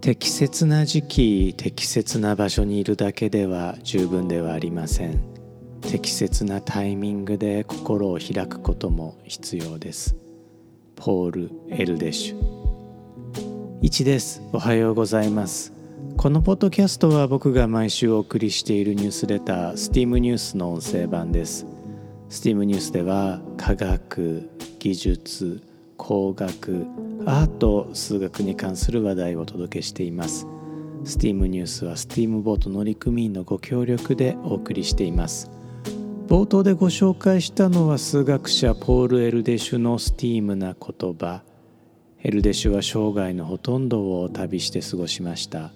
適切な時期適切な場所にいるだけでは十分ではありません。適切なタイミングで心を開くことも必要です。ポール・エルデシュ。1です。おはようございます。このポッドキャストは僕が毎週お送りしているニュースレター STEAM ニュースの音声版です。STEAM ニュースでは科学技術工学アート数学に関する話題をお届けしています。STEAM ニュースは STEAM ボート乗組員のご協力でお送りしています。冒頭でご紹介したのは数学者ポール・エルデシュの STEAM な言葉。エルデシュは生涯のほとんどを旅して過ごしました。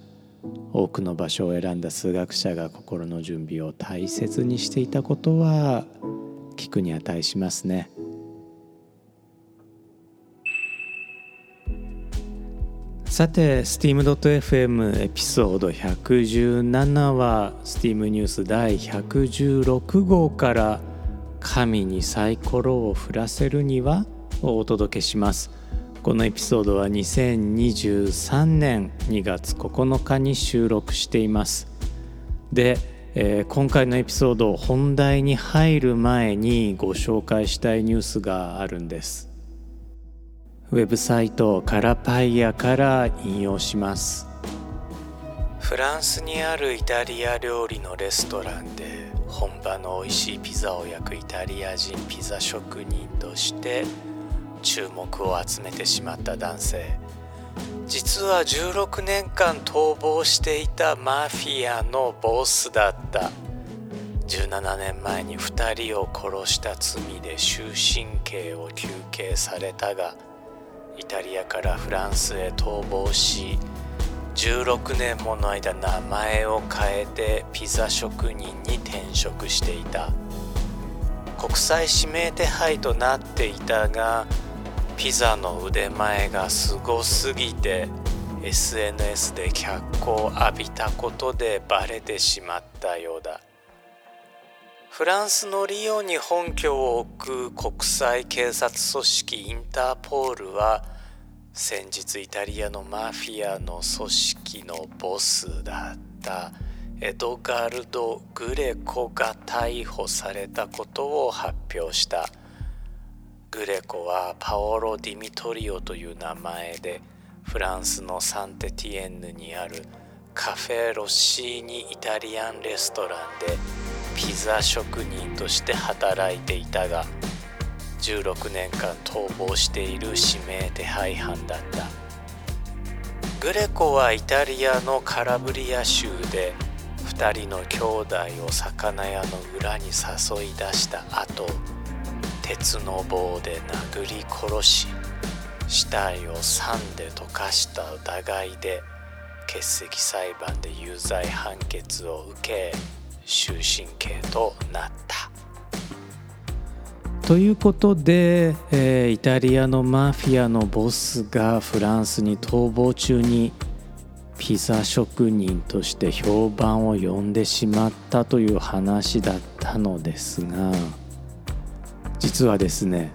多くの場所を選んだ数学者が心の準備を大切にしていたことは聞くに値しますね。さて steam.fm エピソード117は Steam ニュース第116号から神にサイコロを振らせるにはをお届けします。このエピソードは2023年2月9日に収録しています。で、えー、今回のエピソード本題に入る前にご紹介したいニュースがあるんです。ウェブサイトカラパイアから引用します。フランスにあるイタリア料理のレストランで本場の美味しいピザを焼くイタリア人ピザ職人として注目を集めてしまった男性。実は16年間逃亡していたマフィアのボスだった。17年前に2人を殺した罪で終身刑を求刑されたがイタリアからフランスへ逃亡し16年もの間名前を変えてピザ職人に転職していた。国際指名手配となっていたがピザの腕前がすごすぎて SNS で脚光を浴びたことでバレてしまったようだ。フランスのリヨンに本拠を置く国際警察組織インターポールは先日イタリアのマフィアの組織のボスだった。エドガルド・グレコが逮捕されたことを発表した。グレコはパオロ・ディミトリオという名前でフランスのサンテティエンヌにあるカフェ・ロッシーニイタリアンレストランでピザ職人として働いていたが16年間逃亡している指名手配犯だった。グレコはイタリアのカラブリア州で2人の兄弟を魚屋の裏に誘い出した後鉄の棒で殴り殺し死体を酸で溶かした疑いで欠席裁判で有罪判決を受け終身刑となった。ということで、えー、イタリアのマフィアのボスがフランスに逃亡中にピザ職人として評判を呼んでしまったという話だったのですが実はですね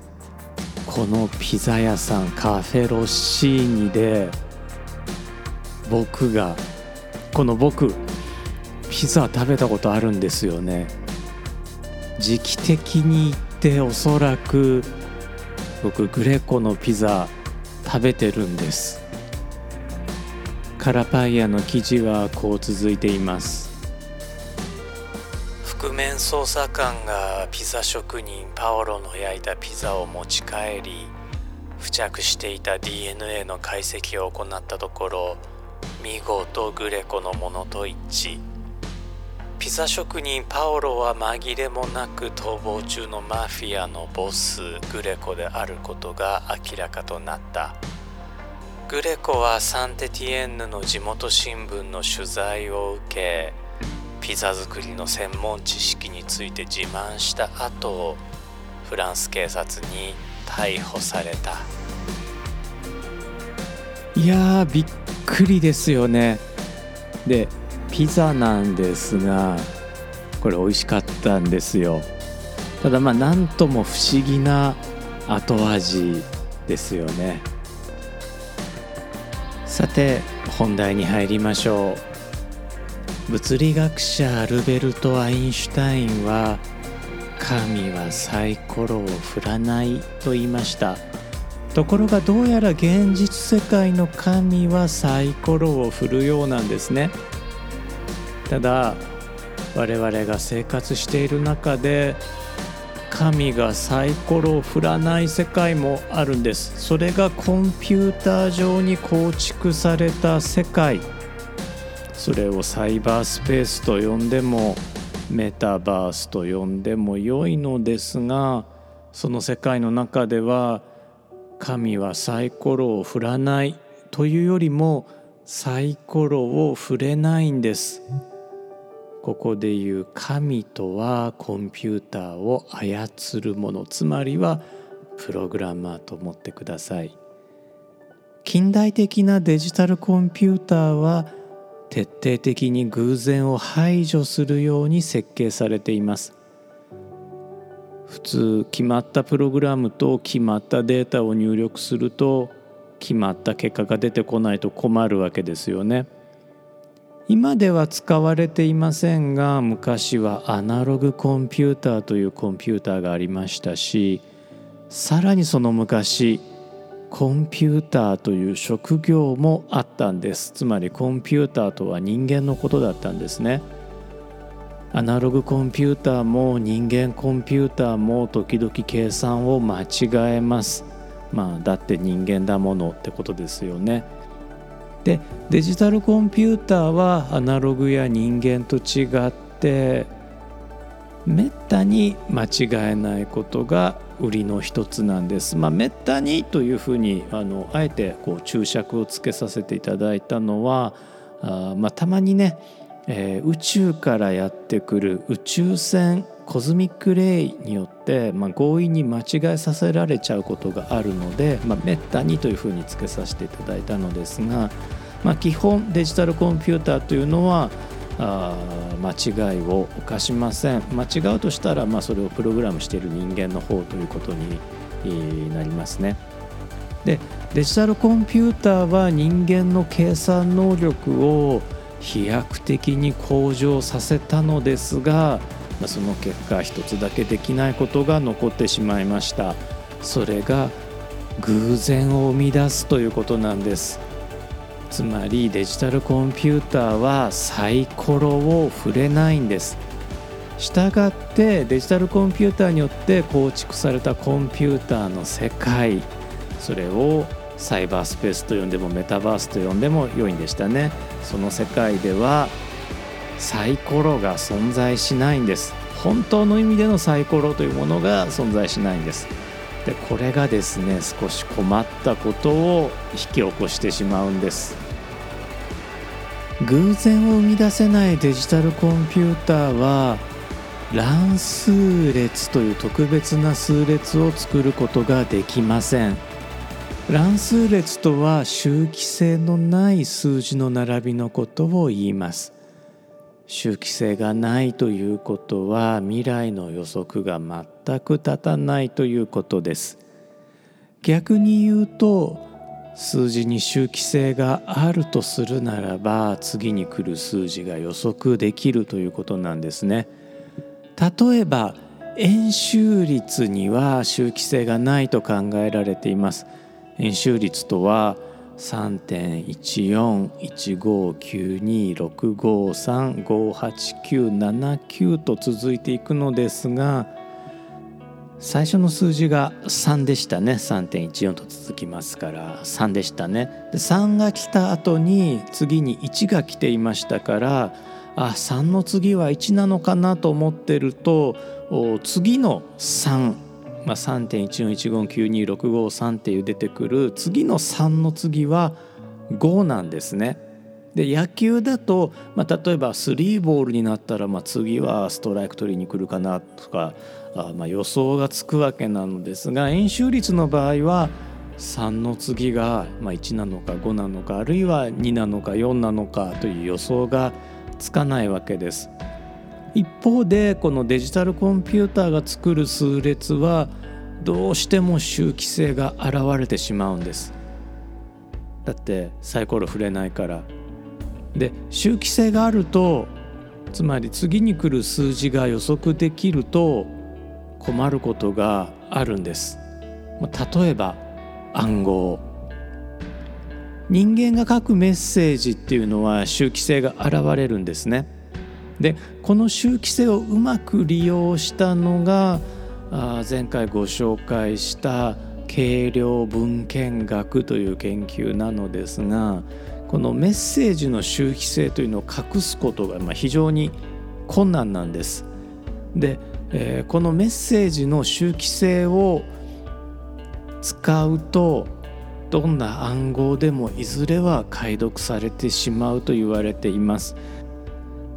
このピザ屋さんカフェロッシーニで僕がこの僕ピザ食べたことあるんですよね。時期的に言っておそらく僕グレコのピザ食べてるんです。カラパイヤの生地はこう続いています。覆面捜査官がピザ職人パオロの焼いたピザを持ち帰り付着していた DNA の解析を行ったところ見事グレコのものと一致。ピザ職人パオロは紛れもなく逃亡中のマフィアのボスグレコであることが明らかとなった。グレコはサンテティエンヌの地元新聞の取材を受けピザ作りの専門知識について自慢した後フランス警察に逮捕された。いやびっくりですよね。でピザなんですがこれ美味しかったんですよ。ただまあ何とも不思議な後味ですよね。さて本題に入りましょう。物理学者アルベルト・アインシュタインは神はサイコロを振らないと言いました。ところがどうやら現実世界の神はサイコロを振るようなんですね。ただ我々が生活している中で神がサイコロを振らない世界もあるんですそれがコンピューター上に構築された世界それをサイバースペースと呼んでもメタバースと呼んでも良いのですがその世界の中では神はサイコロを振らないというよりもサイコロを振れないんです。ここでいう神とはコンピューターを操るものつまりはプログラマーと思ってください近代的なデジタルコンピューターは徹底的に偶然を排除するように設計されています普通決まったプログラムと決まったデータを入力すると決まった結果が出てこないと困るわけですよね。今では使われていませんが昔はアナログコンピューターというコンピューターがありましたしさらにその昔コンピューターという職業もあったんです。つまりコンピューターとは人間のことだったんですね。アナログコンピューターも人間コンピューターも時々計算を間違えます。まあだって人間だものってことですよね。でデジタルコンピューターはアナログや人間と違ってめったに間違えないことが売りの一つなんです。まあ、めったにというふうにあのあえてこう注釈をつけさせていただいたのはあ、まあ、たまにね、えー、宇宙からやってくる宇宙線 cosmic ray によって、まあ、強引に間違えさせられちゃうことがあるので、まあ、めったにというふうにつけさせていただいたのですが、まあ、基本デジタルコンピューターというのはあ間違いを犯しません間違うとしたら、まあ、それをプログラムしている人間の方ということになりますね。でデジタルコンピューターは人間の計算能力を飛躍的に向上させたのですがま、その結果一つだけできないことが残ってしまいました。それが偶然を生み出すということなんです。つまりデジタルコンピューターはサイコロを触れないんです。したがってデジタルコンピューターによって構築されたコンピューターの世界それをサイバースペースと呼んでもメタバースと呼んでも良いんでしたね。その世界ではサイコロが存在しないんです。本当の意味でのサイコロというものが存在しないんです。でこれがですね少し困ったことを引き起こしてしまうんです。偶然を生み出せないデジタルコンピューターは乱数列という特別な数列を作ることができません。乱数列とは周期性のない数字の並びのことを言います。周期性がないということは未来の予測が全く立たないということです。逆に言うと数字に周期性があるとするならば次に来る数字が予測できるということなんですね。例えば円周率には周期性がないと考えられています。円周率とは3.14159265358979と続いていくのですが最初の数字が3でしたね。3.14と続きますから。3でしたね。で3が来た後に次に1が来ていましたからあ3の次は1なのかなと思ってると次の3まあ、3.141592653っていう出てくる次の3の次は5なんですね。で野球だと、まあ、例えば3ボールになったら、まあ、次はストライク取りに来るかなとかあ、まあ、予想がつくわけなのですが円周率の場合は3の次が、まあ、1なのか5なのかあるいは2なのか4なのかという予想がつかないわけです。一方でこのデジタルコンピューターが作る数列はどうしても周期性が現れてしまうんです。だってサイコロ振れないから。で周期性があるとつまり次に来る数字が予測できると困ることがあるんです。例えば暗号。人間が書くメッセージっていうのは周期性が現れるんですね。でこの周期性をうまく利用したのが前回ご紹介した軽量文献学という研究なのですがこのメッセージの周期性というのを隠すことが非常に困難なんです。で、えー、このメッセージの周期性を使うとどんな暗号でもいずれは解読されてしまうと言われています。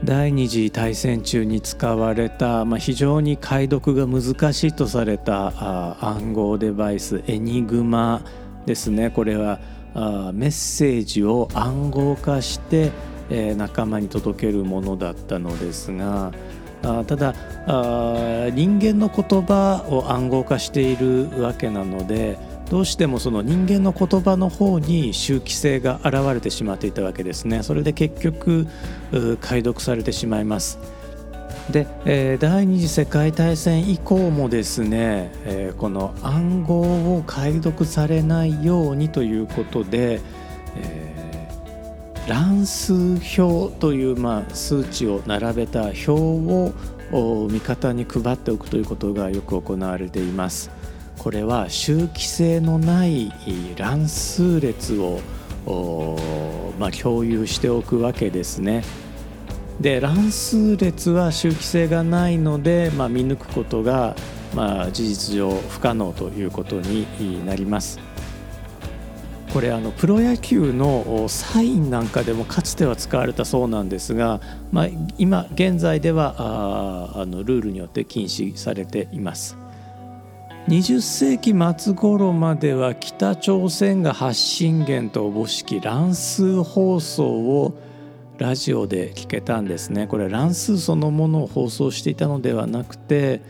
第二次大戦中に使われた、まあ、非常に解読が難しいとされた暗号デバイスエニグマですね。これはあメッセージを暗号化して、えー、仲間に届けるものだったのですがあただあ人間の言葉を暗号化しているわけなのでどうしてもその人間の言葉の方に周期性が現れてしまっていたわけですねそれで結局解読されてしまいますで、えー、第二次世界大戦以降もですね、えー、この暗号を解読されないようにということで、えー、乱数表という、まあ、数値を並べた表を味方に配っておくということがよく行われています。これは周期性のない乱数列をまあ、共有しておくわけですね。で乱数列は周期性がないので、まあ、見抜くことが、まあ、事実上不可能ということになります。これあのプロ野球のサインなんかでもかつては使われたそうなんですが、まあ、今現在ではああのルールによって禁止されています。20世紀末頃までは北朝鮮が発信源とおぼしき乱数放送をラジオで聞けたんですねこれ乱数そのものを放送していたのではなくて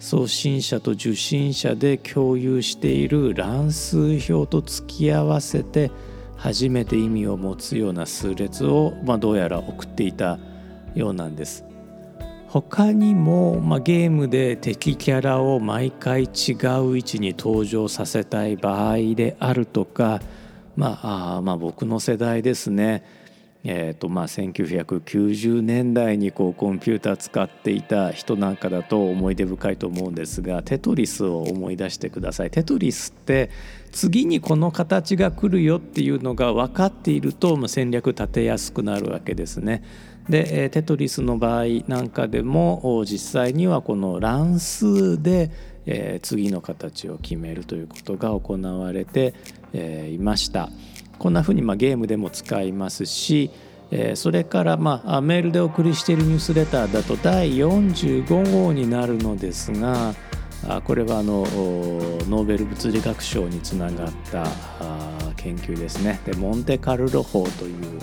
送信者と受信者で共有している乱数表と突き合わせて初めて意味を持つような数列を、まあ、どうやら送っていたようなんです。他にも、まあ、ゲームで敵キャラを毎回違う位置に登場させたい場合であるとか、まあ、あまあ僕の世代ですね、えーとまあ、1990年代にこうコンピューター使っていた人なんかだと思い出深いと思うんですがテトリスを思い出してください。テトリスって次にこの形が来るよっていうのが分かっていると戦略立てやすくなるわけですね。でテトリスの場合なんかでも実際にはこの乱数で次の形を決めるということが行われていました。こんなふうにゲームでも使いますしそれからまあメールでお送りしているニュースレターだと第45号になるのですがこれはあのノーベル物理学賞につながった研究ですね。でモンテカルロ法という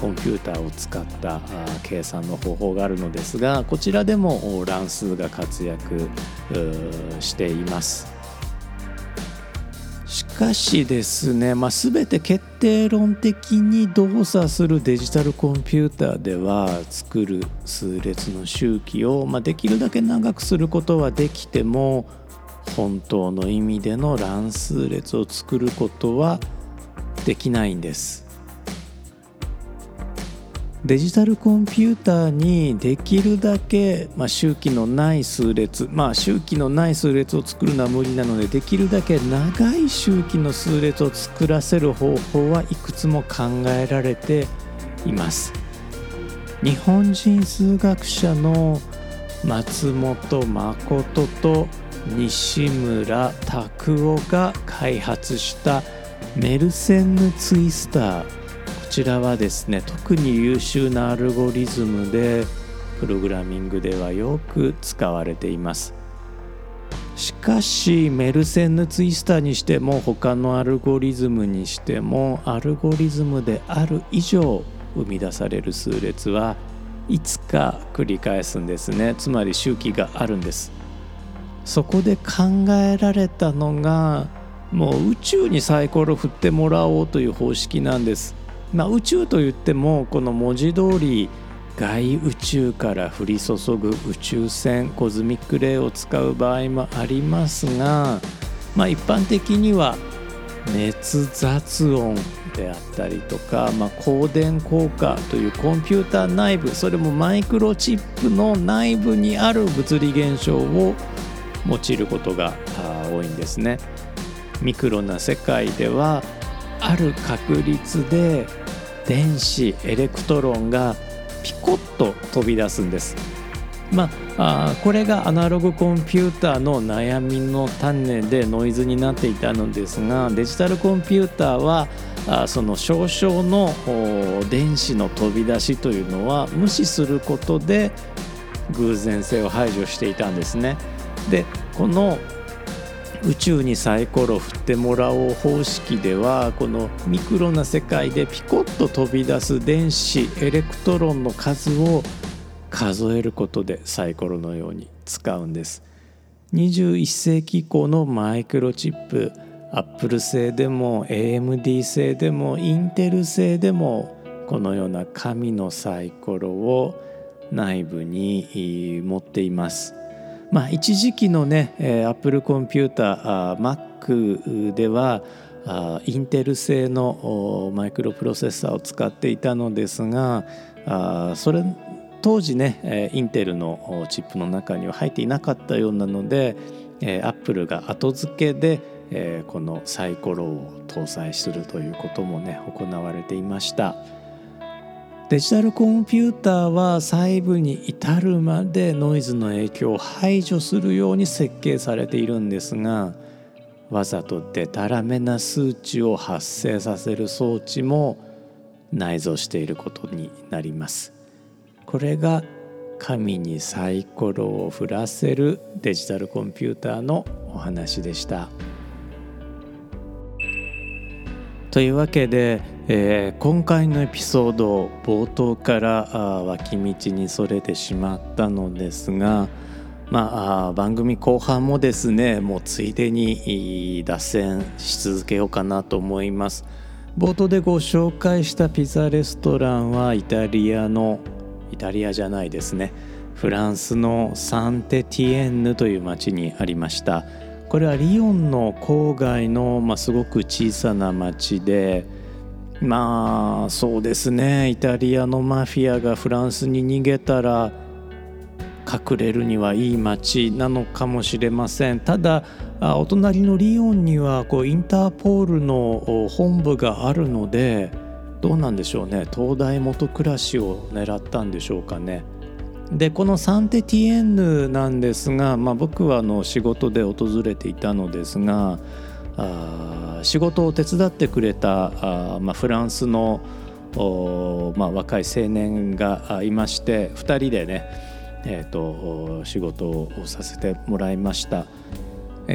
コンピューターを使った計算の方法があるのですがこちらでも乱数が活躍しています。しかしですね、まあ、全て決定論的に動作するデジタルコンピューターでは作る数列の周期を、まあ、できるだけ長くすることはできても本当の意味での乱数列を作ることはできないんです。デジタルコンピューターにできるだけ、まあ、周期のない数列まあ周期のない数列を作るのは無理なのでできるだけ長い周期の数列を作らせる方法はいくつも考えられています。日本人数学者の松本誠と西村拓夫が開発したメルセンヌツイスター。ちらはですね特に優秀なアルゴリズムでプログラミングではよく使われています。しかしメルセンヌツイスターにしても他のアルゴリズムにしてもアルゴリズムである以上生み出される数列はいつか繰り返すんですね。つまり周期があるんです。そこで考えられたのがもう宇宙にサイコロ振ってもらおうという方式なんです。まあ、宇宙といってもこの文字通り外宇宙から降り注ぐ宇宙線 cosmic ray を使う場合もありますが、まあ、一般的には熱雑音であったりとか、まあ、光電効果というコンピューター内部それもマイクロチップの内部にある物理現象を用いることが多いんですね。ミクロな世界ではある確率で電子 electron がピコッと飛び出すんです。まあ、これがアナログコンピューターの悩みの種でノイズになっていたのですがデジタルコンピューターはあその少々の電子の飛び出しというのは無視することで偶然性を排除していたんですね。でこの宇宙にサイコロ振ってもらおう方式ではこのミクロな世界でピコッと飛び出す電子 electron の数を数えることでサイコロのように使うんです。21世紀以降のマイクロチップアップル製でも AMD 製でもインテル製でもこのような紙のサイコロを内部に持っています。まあ、一時期のね、えー、Apple コンピューター Mac ではインテル製のマイクロプロセッサーを使っていたのですがあそれ当時ねインテルのチップの中には入っていなかったようなのでアップルが後付けでこのサイコロを搭載するということもね行われていました。デジタルコンピューターは細部に至るまでノイズの影響を排除するように設計されているんですがわざとデタラメな数値を発生させる装置も内蔵していることになります。これが神にサイコロを振らせるデジタルコンピューターのお話でした。というわけでえー、今回のエピソード冒頭から脇道にそれてしまったのですが、まあ、番組後半もですねもうついでに脱線し続けようかなと思います。冒頭でご紹介したピザレストランはイタリアのイタリアじゃないですねフランスのサンテティエンヌという町にありました。これはリヨンの郊外の、まあ、すごく小さな町でまあそうですね。イタリアのマフィアがフランスに逃げたら隠れるにはいい街なのかもしれません。ただお隣のリヨンにはこうインターポールの本部があるのでどうなんでしょうね。東大元暮らしを狙ったんでしょうかね。でこのサンテティエンヌなんですが、まあ、僕はあの仕事で訪れていたのですが仕事を手伝ってくれたあ、まあ、フランスのまあ、若い青年がいまして2人でね、えーと、仕事をさせてもらいました。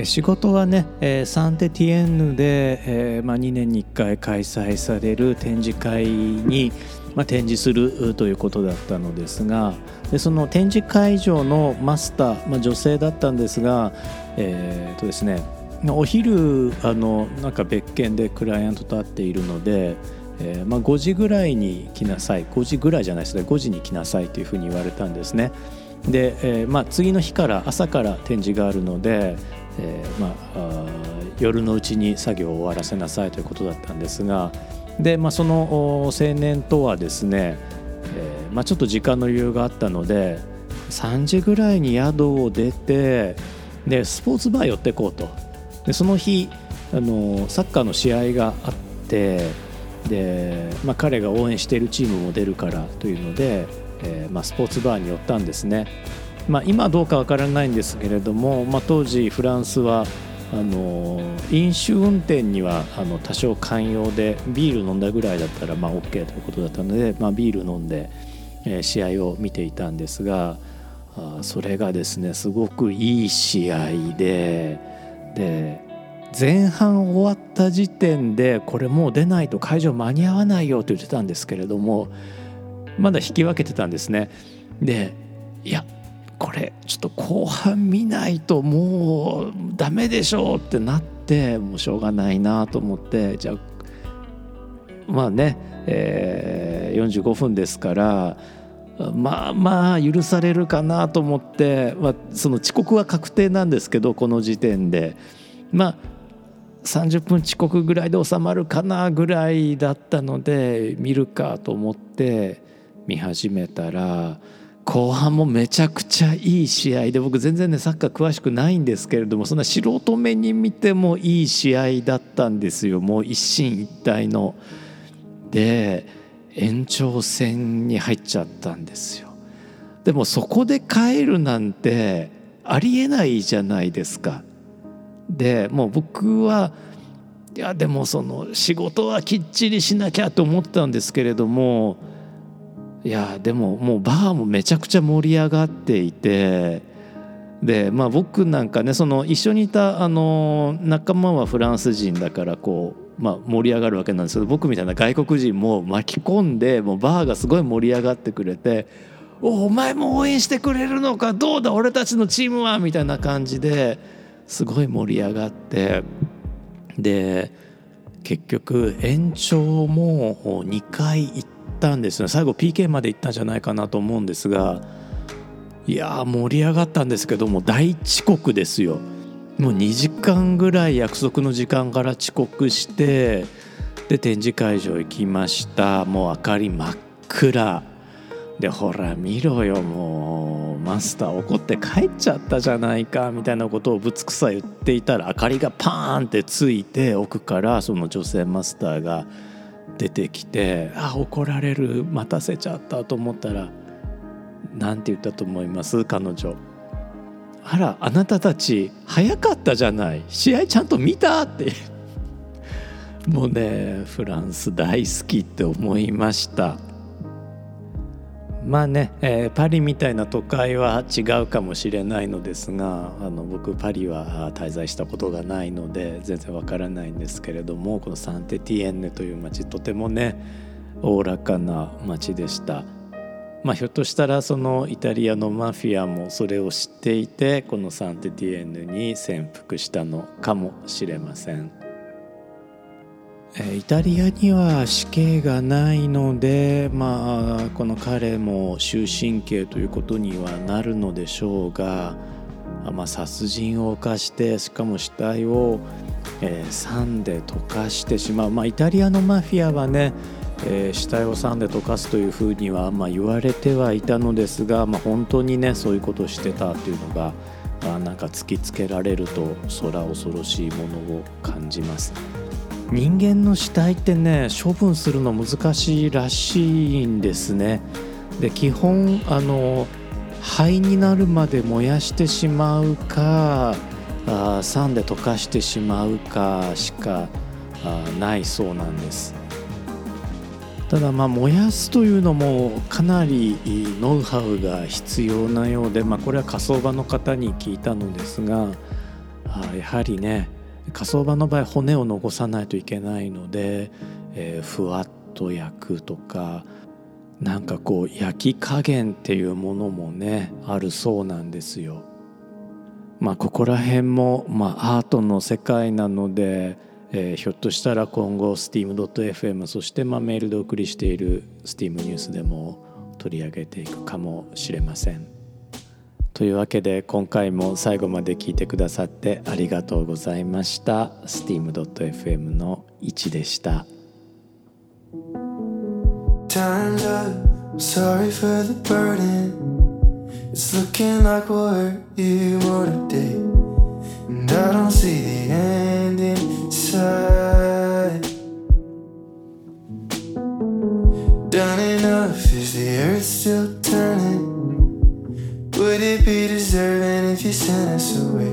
仕事はね、えー、サンテティエンヌで、えーまあ、2年に1回開催される展示会に、まあ、展示するということだったのですがでその展示会場のマスター、まあ、女性だったんですが、えーとですね、お昼あのなんか別件でクライアントと会っているので、えー、まあ、5時ぐらいに来なさい。5時ぐらいじゃないですね。5時に来なさいというふうに言われたんですね。で、えー、まあ、次の日から朝から展示があるので、えー、まあ、夜のうちに作業を終わらせなさいということだったんですがで、まあ、その青年とはですね、えま、ちょっと時間の余裕があったので3時ぐらいに宿を出てでスポーツバー寄っていこうと。でその日あのサッカーの試合があってで、まあ、彼が応援しているチームも出るからというので、えー、まあ、スポーツバーに寄ったんですね、まあ、今どうかわからないんですけれども、まあ、当時フランスはあの飲酒運転にはあの多少寛容でビール飲んだぐらいだったらまあ OK ということだったので、まあ、ビール飲んで、えー、試合を見ていたんですがあそれがですねすごくいい試合で。で前半終わった時点でこれもう出ないと会場間に合わないよと言ってたんですけれどもまだ引き分けてたんですね。でいやこれちょっと後半見ないともうダメでしょうってなってもうしょうがないなと思ってじゃあまあね、えー、45分ですからまあまあ許されるかなと思って、まあ、その遅刻は確定なんですけどこの時点でまあ30分遅刻ぐらいで収まるかなぐらいだったので見るかと思って見始めたら後半もめちゃくちゃいい試合で僕全然ねサッカー詳しくないんですけれどもそんな素人目に見てもいい試合だったんですよもう一進一退の。で延長戦に入っちゃったんですよ。でもそこで帰るなんてありえないじゃないですか。でもう僕はいやでもその仕事はきっちりしなきゃと思ったんですけれどもいやでももうバーもめちゃくちゃ盛り上がっていてでまあ僕なんかねその一緒にいたあの仲間はフランス人だからこう、まあ、盛り上がるわけなんですけど僕みたいな外国人も巻き込んでもうバーがすごい盛り上がってくれて「おお前も応援してくれるのか？どうだ？俺たちのチームは」みたいな感じですごい盛り上がってで結局延長も2回行ったんですよ。最後 PK まで行ったんじゃないかなと思うんですがいや盛り上がったんですけども大遅刻ですよ。もう2時間ぐらい約束の時間から遅刻してで展示会場行きました。もう明かり真っ暗。でほら見ろよ。もうマスター怒って帰っちゃったじゃないか。みたいなことをぶつくさ言っていたら明かりがパーンってついて奥からその女性マスターが出てきてあ怒られる。待たせちゃったと思ったら何て言ったと思います？彼女。あらあなたたち早かったじゃない。試合ちゃんと見たって。もうねフランス大好きって思いました。まあね、えー、パリみたいな都会は違うかもしれないのですがあの僕パリは滞在したことがないので全然わからないんですけれどもこのサンテティエンヌという街とてもねおおらかな街でした。まあ、ひょっとしたらそのイタリアのマフィアもそれを知っていてこのサンテティエンヌに潜伏したのかもしれません。イタリアには死刑がないので、まあ、この彼も終身刑ということにはなるのでしょうが、まあ、殺人を犯してしかも死体を、えー、酸で溶かしてしまう、まあ、イタリアのマフィアはね、えー、死体を酸で溶かすというふうには、まあ、言われてはいたのですが、まあ、本当にねそういうことをしてたというのが、あ、なんか突きつけられると空恐ろしいものを感じます。人間の死体ってね処分するの難しいらしいんですね。で基本あの灰になるまで燃やしてしまうかあ酸で溶かしてしまうかしかあないそうなんですただまあ燃やすというのもかなりノウハウが必要なようで、まあ、これは火葬場の方に聞いたのですがあやはりね火葬場の場合骨を残さないといけないので、えー、ふわっと焼くとかなんかこう焼き加減っていうものもねあるそうなんですよ。まあここら辺も、まあ、アートの世界なので、えー、ひょっとしたら今後 steam.fm そしてまあメールでお送りしているスティームニュースでも取り上げていくかもしれません。というわけで今回も最後まで聞いてくださってありがとうございました。スティーム .fm の1でした。And I don't see the end Done enough, is the earth still turning? Would it be deserving if you sent us away?